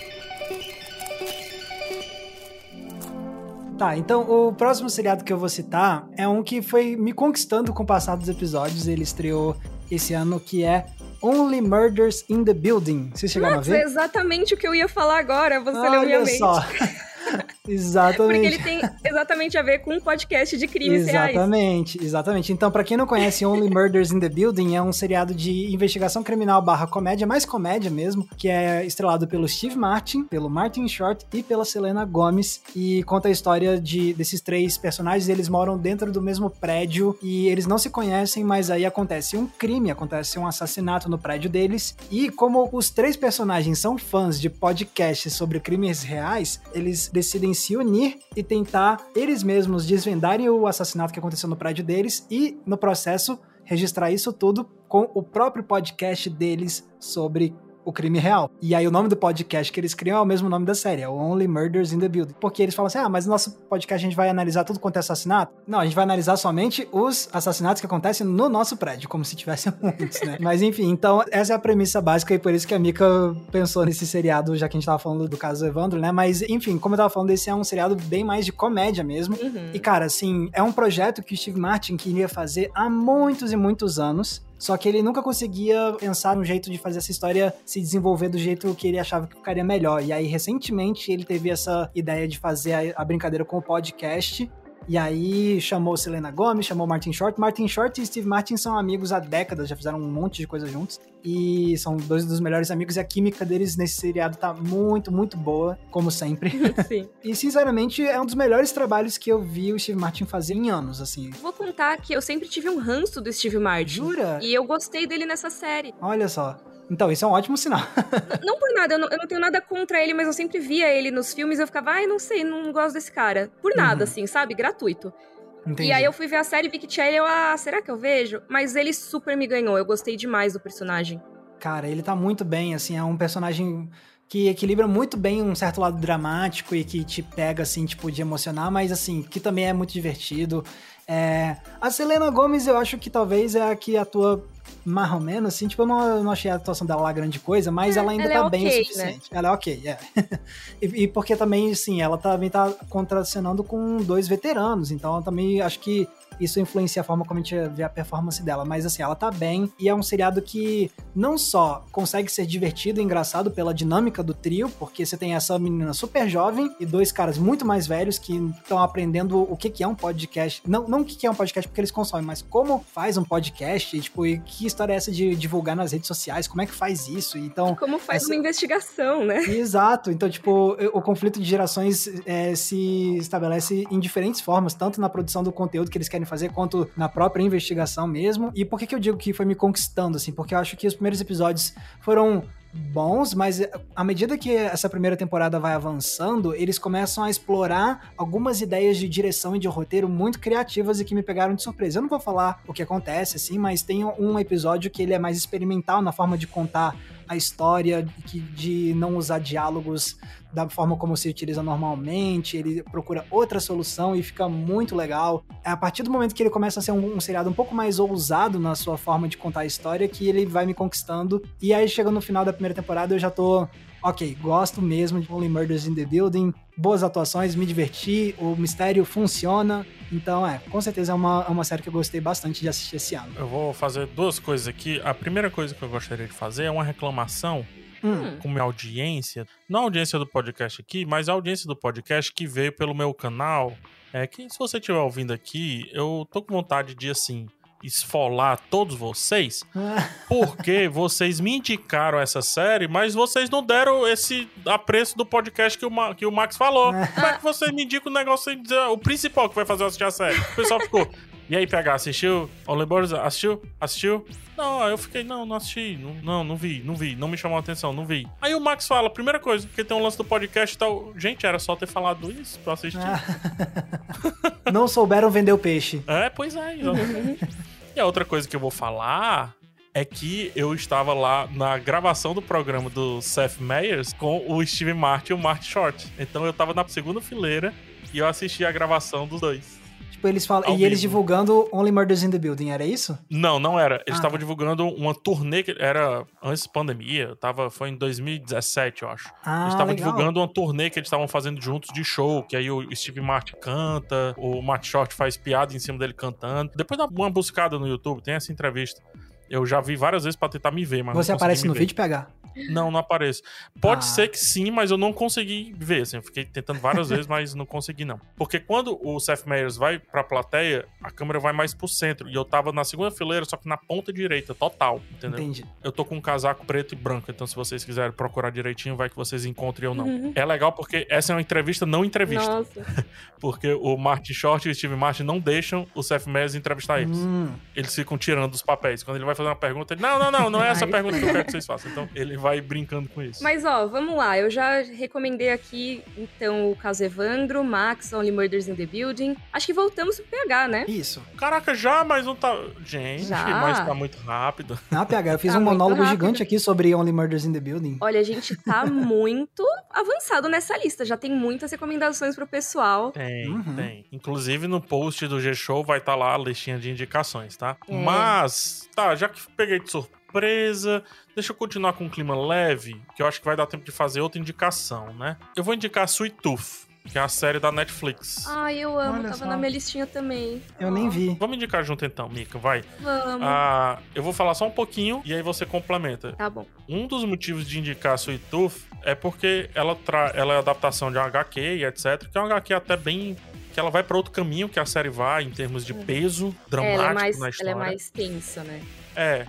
Tá, então o próximo seriado que eu vou citar é um que foi me conquistando com o passar dos episódios. Ele estreou esse ano, que é Only Murders in the Building. Vocês chegaram Max, a é ver? exatamente o que eu ia falar agora. Você leu minha Olha mente. <laughs> <laughs> Exatamente. Porque ele tem exatamente a ver com um podcast de crimes reais. Exatamente, exatamente. Então, pra quem não conhece, Only Murders in the Building é um seriado de investigação criminal barra comédia, mais comédia mesmo, que é estrelado pelo Steve Martin, pelo Martin Short e pela Selena Gomez, e conta a história de, desses três personagens. Eles moram dentro do mesmo prédio e eles não se conhecem, mas aí acontece um crime, acontece um assassinato no prédio deles, e como os três personagens são fãs de podcasts sobre crimes reais, eles decidem se unir e tentar eles mesmos desvendarem o assassinato que aconteceu no prédio deles e, no processo, registrar isso tudo com o próprio podcast deles sobre o crime real. E aí o nome do podcast que eles criam é o mesmo nome da série, é o Only Murders in the Building. Porque eles falam assim: ah, mas no nosso podcast a gente vai analisar tudo quanto é assassinato? Não, a gente vai analisar somente os assassinatos que acontecem no nosso prédio, como se tivesse <laughs> muitos, né? mas enfim, então essa é a premissa básica e por isso que a Mika pensou nesse seriado, já que a gente tava falando do caso do Evandro, né? Mas enfim, como eu tava falando, esse é um seriado bem mais de comédia mesmo. Uhum. E cara, assim, é um projeto que o Steve Martin queria fazer há muitos e muitos anos. Só que ele nunca conseguia pensar um jeito de fazer essa história se desenvolver do jeito que ele achava que ficaria melhor. E aí, recentemente, ele teve essa ideia de fazer a, a brincadeira com o podcast. E aí chamou Selena Gomez, chamou Martin Short. Martin Short e Steve Martin são amigos há décadas, já fizeram um monte de coisa juntos. E são dois dos melhores amigos e a química deles nesse seriado tá muito, muito boa, como sempre. <laughs> Sim. e sinceramente é um dos melhores trabalhos que eu vi o Steve Martin fazer em anos, assim. Vou contar que eu sempre tive um ranço do Steve Martin. Jura? E eu gostei dele nessa série. Olha só. Então, isso é um ótimo sinal. <laughs> não, por nada, eu não, eu não, tenho nada contra ele, mas eu sempre via ele nos filmes e eu ficava, ai, não sei, não gosto desse cara. Por nada, uhum. assim, sabe? Gratuito. Entendi. E aí eu fui ver a série vi que tinha ele, eu, ah, será que eu vejo? Mas ele super me ganhou, eu gostei demais do personagem. Cara, ele tá muito bem, assim, é um personagem que equilibra muito bem um certo lado dramático e que te pega, assim, tipo, de emocionar, mas, assim, que também é muito divertido. É... A Selena Gomes, eu acho que talvez é a que atua mais ou menos, assim, tipo, eu não, eu não achei a atuação dela lá grande coisa, mas é, ela ainda ela tá é bem okay, o suficiente. Né? Ela é ok, é. <laughs> e, e, porque também, assim, ela também tá contracionando com dois veteranos, então também acho que isso influencia a forma como a gente vê a performance dela. Mas assim, ela tá bem e é um seriado que não só consegue ser divertido e engraçado pela dinâmica do trio, porque você tem essa menina super jovem e dois caras muito mais velhos que estão aprendendo o que, que é um podcast. Não, não o que, que é um podcast porque eles consomem, mas como faz um podcast, e, tipo, e que história é essa de divulgar nas redes sociais, como é que faz isso? Então, como faz essa... uma investigação, né? Exato. Então, tipo, o conflito de gerações é, se estabelece em diferentes formas, tanto na produção do conteúdo que eles querem fazer, quanto na própria investigação mesmo. E por que, que eu digo que foi me conquistando, assim? Porque eu acho que os primeiros episódios foram bons, mas à medida que essa primeira temporada vai avançando, eles começam a explorar algumas ideias de direção e de roteiro muito criativas e que me pegaram de surpresa. Eu não vou falar o que acontece, assim, mas tem um episódio que ele é mais experimental na forma de contar a história, de, de não usar diálogos da forma como se utiliza normalmente, ele procura outra solução e fica muito legal. É a partir do momento que ele começa a ser um, um seriado um pouco mais ousado na sua forma de contar a história que ele vai me conquistando. E aí, chegando no final da primeira temporada, eu já tô ok, gosto mesmo de Only Murders in the Building, boas atuações, me diverti, o mistério funciona. Então, é, com certeza é uma, é uma série que eu gostei bastante de assistir esse ano. Eu vou fazer duas coisas aqui. A primeira coisa que eu gostaria de fazer é uma reclamação hum. com minha audiência. Não a audiência do podcast aqui, mas a audiência do podcast que veio pelo meu canal. É que se você estiver ouvindo aqui, eu tô com vontade de, assim, esfolar todos vocês, <laughs> porque vocês me indicaram essa série, mas vocês não deram esse apreço do podcast que o, Ma que o Max falou. <laughs> Como é que vocês me indicam o negócio sem dizer o principal que vai fazer eu assistir a série? O pessoal ficou. E aí, PH, assistiu? Only Borders, assistiu? Assistiu? Não, eu fiquei, não, não assisti. Não, não, não, vi, não vi, não me chamou a atenção, não vi. Aí o Max fala, primeira coisa, porque tem um lance do podcast e tal. Gente, era só ter falado isso pra assistir. <laughs> não souberam vender o peixe. É, pois é. E a outra coisa que eu vou falar é que eu estava lá na gravação do programa do Seth Meyers com o Steve Martin e o Martin Short. Então eu estava na segunda fileira e eu assisti a gravação dos dois. Tipo, eles falam. Ao e vivo. eles divulgando Only Murders in the Building, era isso? Não, não era. Eles estavam ah, tá. divulgando uma turnê que era antes da pandemia. Tava, foi em 2017, eu acho. Ah, eles estavam divulgando uma turnê que eles estavam fazendo juntos de show. Que aí o Steve Martin canta, o Matt Short faz piada em cima dele cantando. Depois dá uma buscada no YouTube, tem essa entrevista. Eu já vi várias vezes pra tentar me ver, mas Você aparece no ver. vídeo pegar? Não, não apareço. Pode ah. ser que sim, mas eu não consegui ver. Assim, eu fiquei tentando várias vezes, mas não consegui, não. Porque quando o Seth Meyers vai pra plateia, a câmera vai mais pro centro. E eu tava na segunda fileira, só que na ponta direita, total, entendeu? Entendi. Eu tô com um casaco preto e branco, então se vocês quiserem procurar direitinho, vai que vocês encontrem ou não. Uhum. É legal porque essa é uma entrevista não entrevista. Nossa. <laughs> porque o Martin Short e o Steve Martin não deixam o Seth Meyers entrevistar eles. Hum. Eles ficam tirando os papéis. Quando ele vai fazer uma pergunta, ele, não, não, não, não é essa pergunta que eu quero que vocês façam. Então ele vai brincando com isso. Mas ó, vamos lá. Eu já recomendei aqui, então, o caso Evandro, Max, Only Murders in the Building. Acho que voltamos pro PH, né? Isso. Caraca, já, mas não tá. Gente, Já? mas tá muito rápido. Ah, PH, eu fiz Tá um monólogo rápido. gigante aqui sobre Only Murders in the Building. Olha, a gente tá muito avançado nessa lista. Já tem muitas recomendações pro pessoal. Tem, Uhum. tem. Inclusive no post do G-Show vai estar lá a listinha de indicações, tá? É. Mas, tá, já que peguei de surpresa, deixa eu continuar com um clima leve, que eu acho que vai dar tempo de fazer outra indicação, né? Eu vou indicar Sweet Tooth, que é a série da Netflix. Ai, eu amo. Olha Tava só. na minha listinha também. Eu nem vi. Vamos indicar junto então, Mika, vai. Vamos. Ah, eu vou falar só um pouquinho e aí você complementa. Tá bom. Um dos motivos de indicar Sweet Tooth é porque ela, tra... ela é adaptação de uma HQ e etc. Que é uma HQ até bem. que ela vai pra outro caminho que a série vai em termos de peso É, dramático ela é mais, na ela história. é mais tensa, né? É.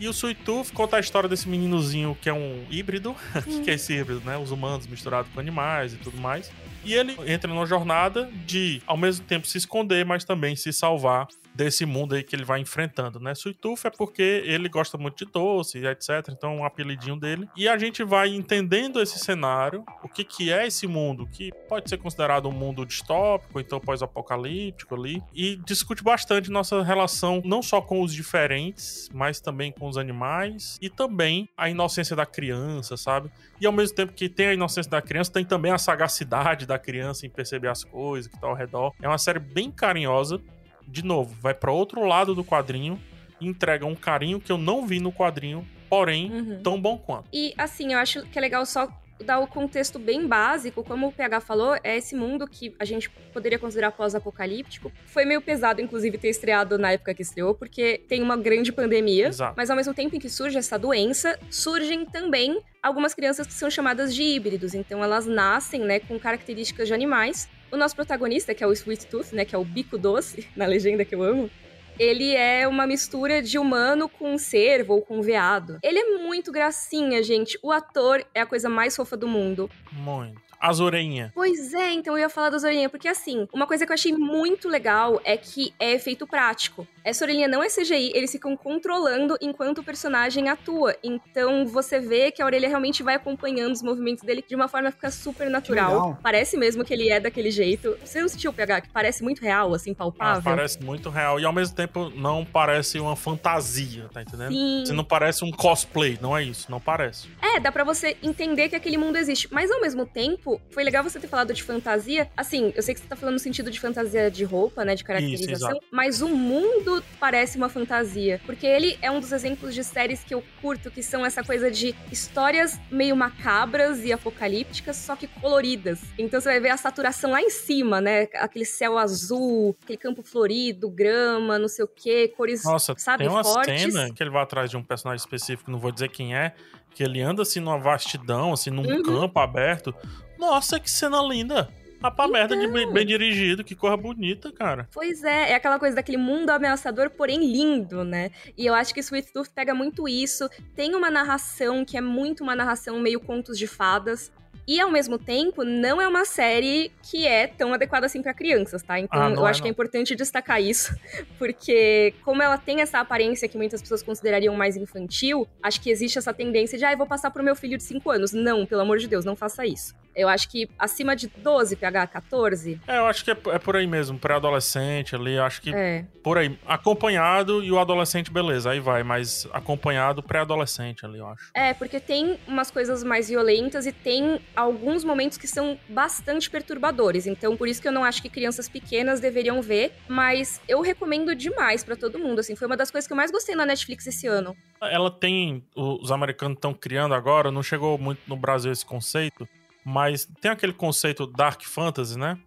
E o Tooth conta a história desse meninozinho que é um híbrido. O <laughs> que, que é esse híbrido, né? Os humanos misturados com animais e tudo mais. E ele entra numa jornada de, ao mesmo tempo, se esconder, mas também se salvar desse mundo aí que ele vai enfrentando, né? Tooth é porque ele gosta muito de doce, etc. Então, um apelidinho dele. E a gente vai entendendo esse cenário, o que que é esse mundo, que pode ser considerado um mundo distópico, então pós-apocalíptico ali. E discute bastante nossa relação, não só com os diferentes, mas também com os animais. E também a inocência da criança, sabe? E ao mesmo tempo que tem a inocência da criança, tem também a sagacidade da criança em perceber as coisas que tá ao redor. É uma série bem carinhosa. De novo, vai para outro lado do quadrinho e entrega um carinho que eu não vi no quadrinho, porém Uhum. tão bom quanto. E assim, eu acho que é legal só dar o contexto bem básico, como o PH falou, é esse mundo que a gente poderia considerar pós-apocalíptico. Foi meio pesado, inclusive, ter estreado na época que estreou, porque tem uma grande pandemia. Exato. Mas ao mesmo tempo em que surge essa doença, surgem também algumas crianças que são chamadas de híbridos. Então elas nascem, né, com características de animais. O nosso protagonista, que é o Sweet Tooth, né, que é o bico doce, <laughs> na legenda que eu amo, ele é uma mistura de humano com cervo ou com veado. Ele é muito gracinha, gente. O ator é a coisa mais fofa do mundo. Muito. As orelhinhas. Pois é, então eu ia falar das orelhinhas, porque assim, uma coisa que eu achei muito legal é que é efeito prático. Essa orelhinha não é CGI, eles ficam controlando enquanto o personagem atua. Então você vê que a orelha realmente vai acompanhando os movimentos dele de uma forma que fica super natural. Parece mesmo que ele é daquele jeito. Você não sentiu, PH, que parece muito real, assim, Ah, palpável? parece muito real. E ao mesmo tempo não parece uma fantasia, tá entendendo? Sim. Você não parece um cosplay, não é isso. Não parece. É, dá pra você entender que aquele mundo existe. Mas ao mesmo tempo, foi legal você ter falado de fantasia. Assim, eu sei que você tá falando no sentido de fantasia de roupa, né? De caracterização. exato. mas o mundo parece uma fantasia. Porque ele é um dos exemplos de séries que eu curto, que são essa coisa de histórias meio macabras e apocalípticas, só que coloridas. Então você vai ver a saturação lá em cima, né? Aquele céu azul, aquele campo florido, grama, não sei o quê, cores, Nossa, sabe, tem uma fortes. cena que ele vai atrás de um personagem específico, não vou dizer quem é, que ele anda assim numa vastidão, assim, num Uhum. campo aberto. Nossa, que cena linda! A pra merda de bem, bem dirigido, que cor bonita, cara. Pois é, é aquela coisa daquele mundo ameaçador, porém lindo, né? E eu acho que Sweet Tooth pega muito isso. Tem uma narração que é muito uma narração meio contos de fadas. E ao mesmo tempo, não é uma série que é tão adequada assim pra crianças, tá? Então Ah, não eu é, acho que é não. importante destacar isso, <laughs> porque como ela tem essa aparência que muitas pessoas considerariam mais infantil, acho que existe essa tendência de, ah, eu vou passar pro meu filho de 5 anos. Não, pelo amor de Deus, não faça isso. Eu acho que acima de 12, PH 14, É, eu acho que é, é por aí mesmo, pré-adolescente ali, eu acho que é. por aí. Acompanhado e o adolescente, beleza, aí vai, mas acompanhado, pré-adolescente ali, eu acho. É, porque tem umas coisas mais violentas e tem alguns momentos que são bastante perturbadores. Então, por isso que eu não acho que crianças pequenas deveriam ver, mas eu recomendo demais pra todo mundo, assim, foi uma das coisas que eu mais gostei na Netflix esse ano. Ela tem. Os americanos estão criando agora, não chegou muito no Brasil esse conceito, mas tem aquele conceito Dark Fantasy, né?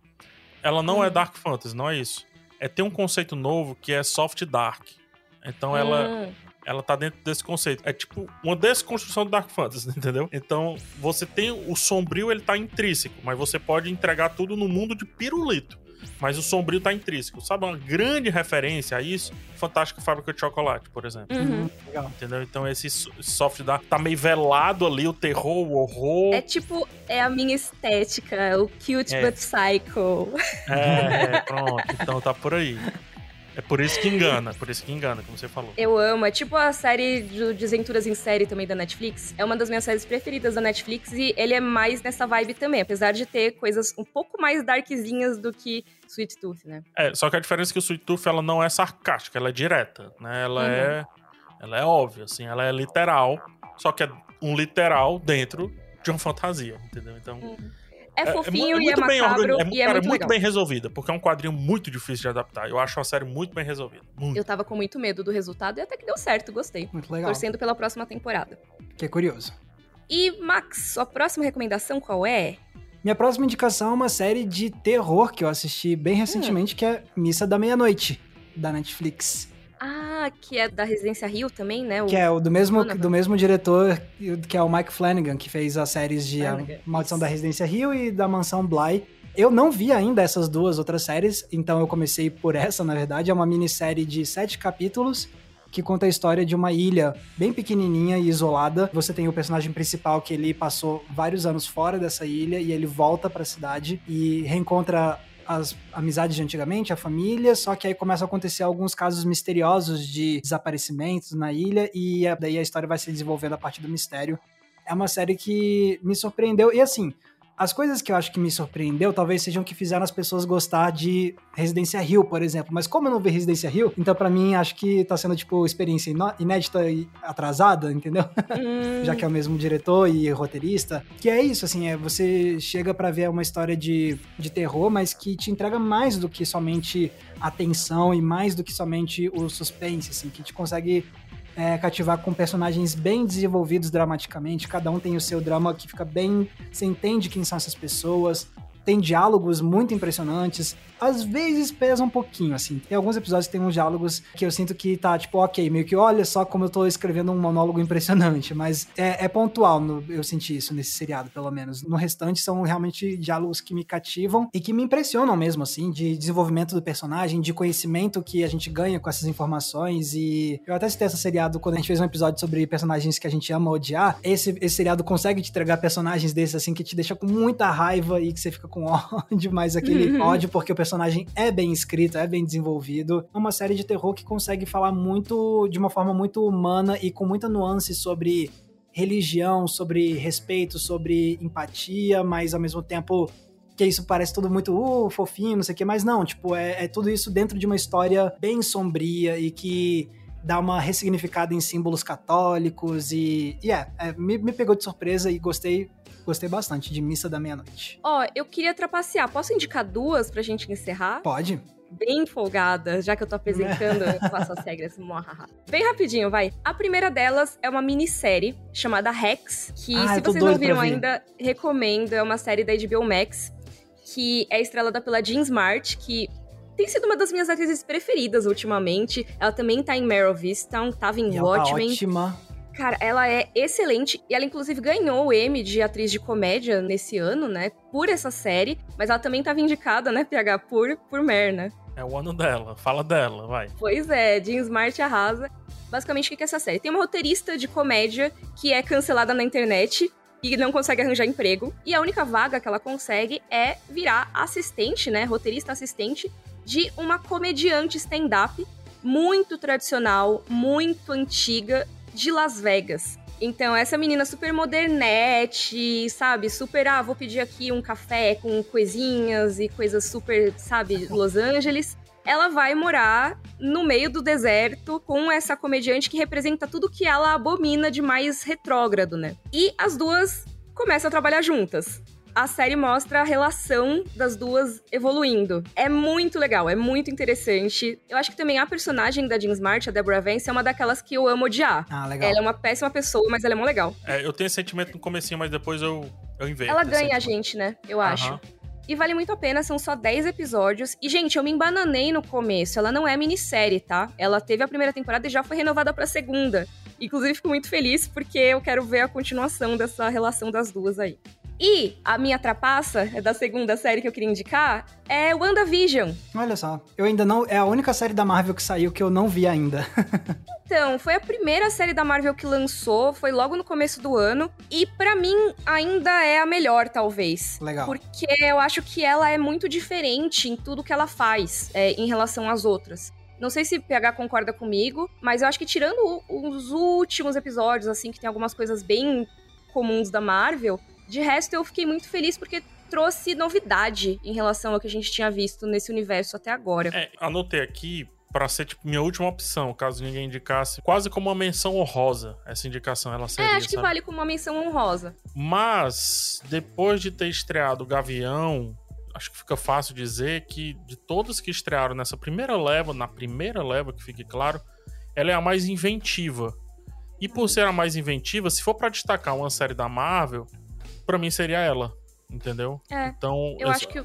Ela não é Hum. Dark Fantasy, não é isso. É tem um conceito novo que é Soft Dark. Então ela, Hum, ela tá dentro desse conceito. É tipo uma desconstrução do Dark Fantasy, <laughs> entendeu? Então você tem o sombrio, ele tá intrínseco, mas você pode entregar tudo no mundo de pirulito. Mas o sombrio tá intrínseco. Sabe uma grande referência a isso? Fantástica Fábrica de Chocolate, por exemplo. uhum. Legal. Entendeu? Então esse so- soft dark tá meio velado ali, o terror, o horror. É tipo, é a minha estética, o cute É. but psycho. É, é, <laughs> pronto. Então tá por aí. É por isso que engana, por isso que engana, como você falou. Eu amo. É tipo a série de Desventuras em Série também da Netflix. É uma das minhas séries preferidas da Netflix e ele é mais nessa vibe também, apesar de ter coisas um pouco mais darkzinhas do que Sweet Tooth, né? É, só que a diferença é que o Sweet Tooth ela não é sarcástica, ela é direta, né? Ela uhum. é ela é óbvia, assim, ela é literal, só que é um literal dentro de uma fantasia, entendeu? Então, uhum. É, é fofinho é, é, é e é macabro é, e é cara, muito, muito bem resolvida, porque é um quadrinho muito difícil de adaptar. Eu acho a série muito bem resolvida. Muito. Eu tava com muito medo do resultado e até que deu certo, gostei. Muito legal. Torcendo pela próxima temporada. Que é curioso. E, Max, sua próxima recomendação qual é? Minha próxima indicação é uma série de terror que eu assisti bem recentemente, hum. que é Missa da Meia-Noite, da Netflix. Ah, que é da Residência Rio também, né? O... Que é o do mesmo, do mesmo diretor que é o Mike Flanagan, que fez as séries de Flanagan. A Maldição Isso. da Residência Rio e da Mansão Bly. Eu não vi ainda essas duas outras séries, então eu comecei por essa, na verdade. É uma minissérie de sete capítulos que conta a história de uma ilha bem pequenininha e isolada. Você tem o personagem principal que ele passou vários anos fora dessa ilha e ele volta para a cidade e reencontra as amizades de antigamente, a família, só que aí começa a acontecer alguns casos misteriosos de desaparecimentos na ilha e daí a história vai se desenvolvendo a partir do mistério. É uma série que me surpreendeu e assim, as coisas que eu acho que me surpreendeu talvez sejam que fizeram as pessoas gostar de Residência Rio, por exemplo. Mas como eu não vi Residência Rio, então para mim acho que tá sendo, tipo, experiência inédita e atrasada, entendeu? Hum. <laughs> Já que é o mesmo diretor e roteirista. Que é isso, assim, é você chega para ver uma história de, de terror, mas que te entrega mais do que somente a tensão e mais do que somente o suspense, assim, que te consegue é, cativar com personagens bem desenvolvidos dramaticamente. Cada um tem o seu drama que fica bem. Você entende quem são essas pessoas. Tem diálogos muito impressionantes às vezes pesa um pouquinho, assim. Tem alguns episódios que tem uns diálogos que eu sinto que tá, tipo, ok, meio que olha só como eu tô escrevendo um monólogo impressionante, mas é, é pontual, no, eu senti isso nesse seriado, pelo menos. No restante, são realmente diálogos que me cativam e que me impressionam mesmo, assim, de desenvolvimento do personagem, de conhecimento que a gente ganha com essas informações. E eu até citei esse seriado quando a gente fez um episódio sobre personagens que a gente ama odiar. Esse, esse seriado consegue te entregar personagens desses, assim, que te deixa com muita raiva e que você fica com ódio, mas aquele ódio porque o personagem personagem é bem escrito, é bem desenvolvido. É uma série de terror que consegue falar muito, de uma forma muito humana e com muita nuance sobre religião, sobre respeito, sobre empatia, mas ao mesmo tempo que isso parece tudo muito uh, fofinho, não sei o que, mas não, tipo, é, é tudo isso dentro de uma história bem sombria e que dá uma ressignificada em símbolos católicos e, e é, é me, me, pegou de surpresa e gostei gostei bastante de Missa da Meia-Noite. Ó, oh, eu queria trapacear. Posso indicar duas pra gente encerrar? Pode. Bem folgada, já que eu tô apresentando, eu faço as regras. <laughs> Bem rapidinho, vai. A primeira delas é uma minissérie chamada Rex, que ah, se vocês não viram ainda, recomendo. É uma série da HBO Max, que é estrelada pela Jean Smart, que tem sido uma das minhas atrizes preferidas ultimamente. Ela também tá em Meryl Vistown, tava em e Watchmen. Tá ótima. Cara, ela é excelente e ela inclusive ganhou o Emmy de atriz de comédia nesse ano, né? Por essa série, mas ela também tava indicada, né, PH, por, por Mer, né? É o ano dela, fala dela, vai. Pois é, Jean Smart arrasa. Basicamente, o que é essa série? Tem uma roteirista de comédia que é cancelada na internet e não consegue arranjar emprego. E a única vaga que ela consegue é virar assistente, né? Roteirista assistente de uma comediante stand-up muito tradicional, muito antiga de Las Vegas. Então, essa menina super modernete, sabe? Super, ah, vou pedir aqui um café com coisinhas e coisas super, sabe, Los Angeles. Ela vai morar no meio do deserto com essa comediante que representa tudo que ela abomina de mais retrógrado, né? E as duas começam a trabalhar juntas a série mostra a relação das duas evoluindo. É muito legal, é muito interessante. Eu acho que também a personagem da Jean Smart, a Deborah Vance, é uma daquelas que eu amo odiar. Ah, legal. Ela é uma péssima pessoa, mas ela é muito legal. É, eu tenho esse sentimento no comecinho, mas depois eu, eu invejo. Ela ganha a gente, né? Eu acho. E vale muito a pena, são só 10 episódios. E, gente, eu me embananei no começo. Ela não é minissérie, tá? Ela teve a primeira temporada e já foi renovada pra segunda. Inclusive, fico muito feliz porque eu quero ver a continuação dessa relação das duas aí. E a minha trapaça, é da segunda série que eu queria indicar, é WandaVision. Olha só, eu ainda não. É a única série da Marvel que saiu que eu não vi ainda. <laughs> então, foi a primeira série da Marvel que lançou, foi logo no começo do ano. E para mim, ainda é a melhor, talvez. Legal. Porque eu acho que ela é muito diferente em tudo que ela faz é, em relação às outras. Não sei se o PH concorda comigo, mas eu acho que tirando os últimos episódios, assim, que tem algumas coisas bem comuns da Marvel, de resto eu fiquei muito feliz porque trouxe novidade em relação ao que a gente tinha visto nesse universo até agora. É, anotei aqui para ser tipo minha última opção, caso ninguém indicasse, quase como uma menção honrosa essa indicação ela seria. É, acho que sabe? vale como uma menção honrosa. Mas depois de ter estreado o Gavião, acho que fica fácil dizer que de todos que estrearam nessa primeira leva, na primeira leva que fique claro, ela é a mais inventiva. E por ser a mais inventiva, se for para destacar uma série da Marvel, para mim seria ela entendeu? É. Então, eu, eu acho que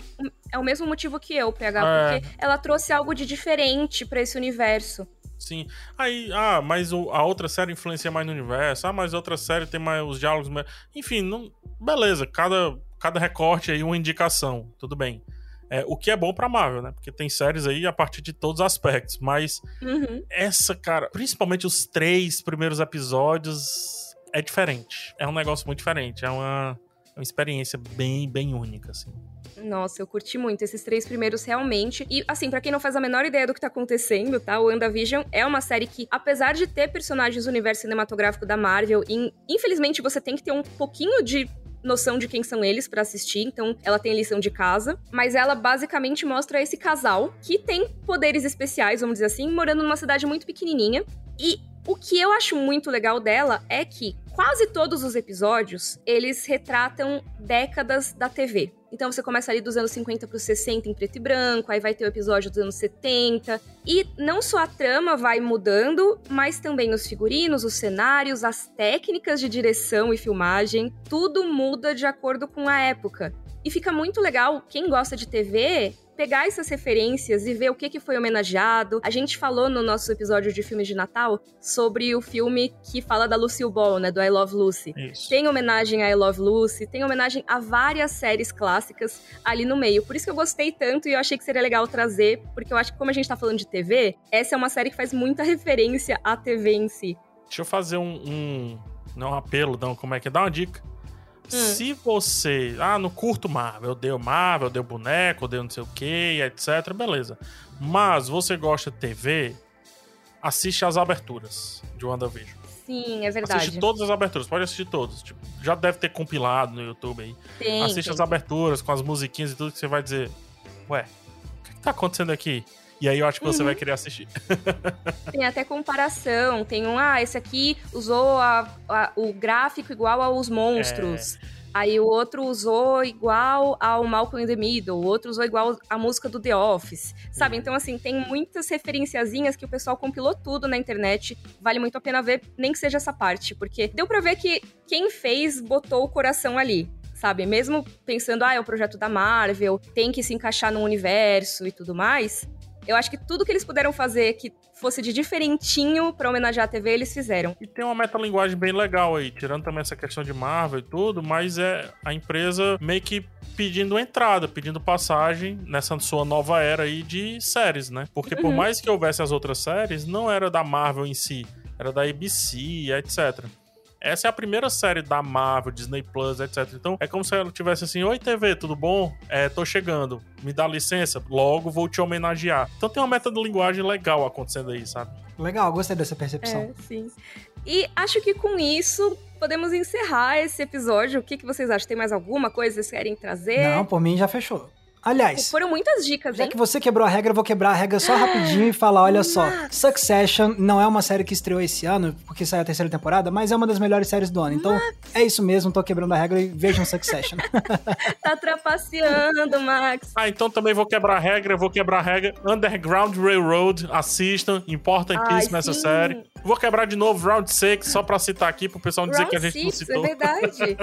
é o mesmo motivo que eu, PH, é. porque ela trouxe algo de diferente para esse universo. Sim. Aí, ah, mas a outra série influencia mais no universo. Ah, mas a outra série tem mais os diálogos. Mais... Enfim, não... beleza. Cada, cada recorte aí uma indicação. Tudo bem. É, o que é bom pra Marvel, né? Porque tem séries aí a partir de todos os aspectos. Mas uhum. essa, cara, principalmente os três primeiros episódios, é diferente. É um negócio muito diferente. É uma uma experiência bem, bem única, assim. Nossa, eu curti muito esses três primeiros realmente. E assim, para quem não faz a menor ideia do que tá acontecendo, tá? O WandaVision é uma série que, apesar de ter personagens do universo cinematográfico da Marvel, infelizmente você tem que ter um pouquinho de noção de quem são eles para assistir, então ela tem lição de casa, mas ela basicamente mostra esse casal que tem poderes especiais, vamos dizer assim, morando numa cidade muito pequenininha. E o que eu acho muito legal dela é que quase todos os episódios, eles retratam décadas da TV. Então você começa ali dos anos 50 para os 60 em preto e branco, aí vai ter o episódio dos anos 70. E não só a trama vai mudando, mas também os figurinos, os cenários, as técnicas de direção e filmagem, tudo muda de acordo com a época. E fica muito legal, quem gosta de TV pegar essas referências e ver o que, que foi homenageado. A gente falou no nosso episódio de filmes de Natal sobre o filme que fala da Lucille Ball, né? Do I Love Lucy. Isso. Tem homenagem a I Love Lucy, tem homenagem a várias séries clássicas ali no meio. Por isso que eu gostei tanto e eu achei que seria legal trazer, porque eu acho que como a gente tá falando de TV, essa é uma série que faz muita referência à TV em si. Deixa eu fazer um, um não um apelo, não, como é que é? Dá uma dica. Hum. Se você. Ah, no curto Marvel, eu dei Marvel, eu dei boneco, eu dei não sei o que, etc. Beleza. Mas você gosta de TV, assiste as aberturas de WandaVision. Sim, é verdade. Assiste todas as aberturas, pode assistir todas. Tipo, já deve ter compilado no YouTube aí. Tem, assiste tem. as aberturas com as musiquinhas e tudo que você vai dizer. Ué, o que, que tá acontecendo aqui? E aí eu acho que você uhum. vai querer assistir. <laughs> tem até comparação. Tem um, ah, esse aqui usou a, a, o gráfico igual aos monstros. É. Aí o outro usou igual ao Malcolm in the Middle, o outro usou igual a música do The Office, sabe? Uhum. Então, assim, tem muitas referenciazinhas que o pessoal compilou tudo na internet. Vale muito a pena ver, nem que seja essa parte, porque deu pra ver que quem fez botou o coração ali sabe? Mesmo pensando, ah, é o projeto da Marvel, tem que se encaixar no universo e tudo mais, eu acho que tudo que eles puderam fazer que fosse de diferentinho para homenagear a TV, eles fizeram. E tem uma metalinguagem bem legal aí, tirando também essa questão de Marvel e tudo, mas é a empresa meio que pedindo entrada, pedindo passagem nessa sua nova era aí de séries, né? Porque uhum. por mais que houvesse as outras séries, não era da Marvel em si, era da ABC, etc. Essa é a primeira série da Marvel, Disney Plus, etc. Então é como se ela tivesse assim: Oi, TV, tudo bom? É, tô chegando. Me dá licença? Logo vou te homenagear. Então tem uma meta de linguagem legal acontecendo aí, sabe? Legal, gostei dessa percepção. É, sim. E acho que com isso podemos encerrar esse episódio. O que, que vocês acham? Tem mais alguma coisa que vocês querem trazer? Não, por mim já fechou. Aliás, foram muitas dicas, já hein? que você quebrou a regra, eu vou quebrar a regra só rapidinho e falar, olha só, Succession não é uma série que estreou esse ano, porque saiu a terceira temporada, mas é uma das melhores séries do ano. Então, Max. é isso mesmo, tô quebrando a regra e vejam Succession. <laughs> tá trapaceando, Max. Ah, então também vou quebrar a regra, vou quebrar a regra. Underground Railroad, assistam, importantíssima essa série. Vou quebrar de novo Round 6, só pra citar aqui, pro pessoal dizer Round que a gente six, não citou. É verdade.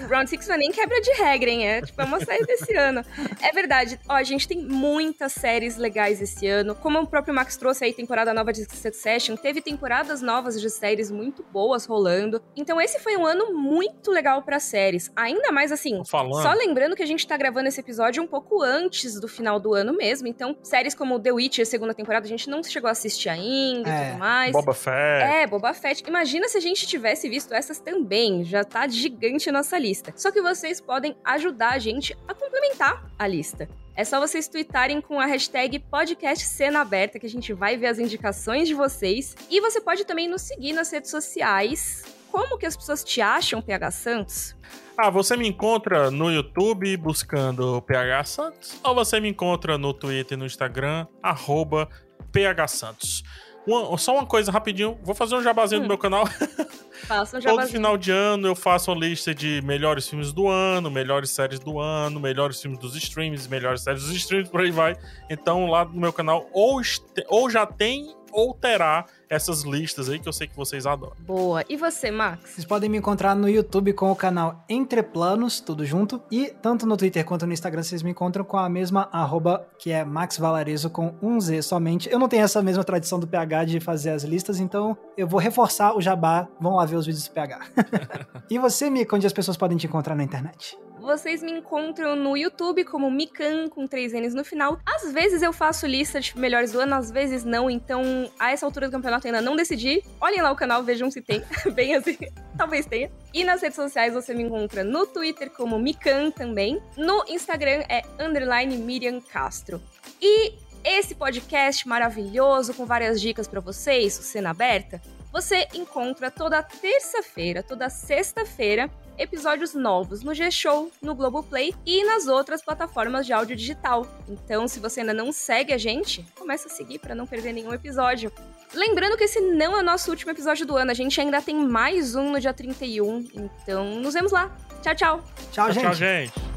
<laughs> Round 6 não é nem quebra de regra, hein? É tipo, é uma série desse ano. É verdade. Ó, a gente tem muitas séries legais esse ano. Como o próprio Max trouxe aí, temporada nova de Succession, teve temporadas novas de séries muito boas rolando. Então esse foi um ano muito legal para séries. Ainda mais assim, só lembrando que a gente tá gravando esse episódio um pouco antes do final do ano mesmo. Então, séries como The Witcher, segunda temporada, a gente não chegou a assistir ainda é. e tudo mais. Boba Fett. É, Boba Fett. Imagina se a gente tivesse visto essas também. Já tá gigante a nossa lista. Só que vocês podem ajudar a gente a complementar a lista. É só vocês tweetarem com a hashtag podcast cena aberta que a gente vai ver as indicações de vocês. E você pode também nos seguir nas redes sociais. Como que as pessoas te acham, PH Santos? Ah, você me encontra no YouTube buscando PH Santos ou você me encontra no Twitter e no Instagram, arroba PH Santos. Uma, só uma coisa rapidinho, vou fazer um jabazinho hum. no meu canal. <laughs> Faça um jabazinho. Todo final de ano eu faço uma lista de melhores filmes do ano, melhores séries do ano, melhores filmes dos streams, melhores séries dos streams, por aí vai. Então lá no meu canal ou, ou já tem ou terá essas listas aí que eu sei que vocês adoram. Boa. E você, Max? Vocês podem me encontrar no YouTube com o canal Entre Planos, tudo junto. E tanto no Twitter quanto no Instagram vocês me encontram com a mesma arroba, que é Max Valarezo com um Z somente. Eu não tenho essa mesma tradição do PH de fazer as listas, então eu vou reforçar o jabá. Vão lá ver os vídeos do PH. <laughs> e você, Mika, onde as pessoas podem te encontrar na internet? Vocês me encontram no YouTube como Mikan, com três N's no final. Às vezes eu faço lista de melhores do ano, às vezes não. Então, a essa altura do campeonato ainda não decidi. Olhem lá o canal, vejam se tem. <laughs> Bem assim, talvez tenha. E nas redes sociais você me encontra no Twitter como Mikan também. No Instagram é underline Miriam Castro. E esse podcast maravilhoso com várias dicas para vocês, o Cena Aberta, você encontra toda terça-feira, toda sexta-feira episódios novos no G-Show, no Globoplay e nas outras plataformas de áudio digital. Então, se você ainda não segue a gente, começa a seguir para não perder nenhum episódio. Lembrando que esse não é o nosso último episódio do ano, a gente ainda tem mais um no dia 31, então nos vemos lá. Tchau, tchau. Tchau, gente. Tchau, gente.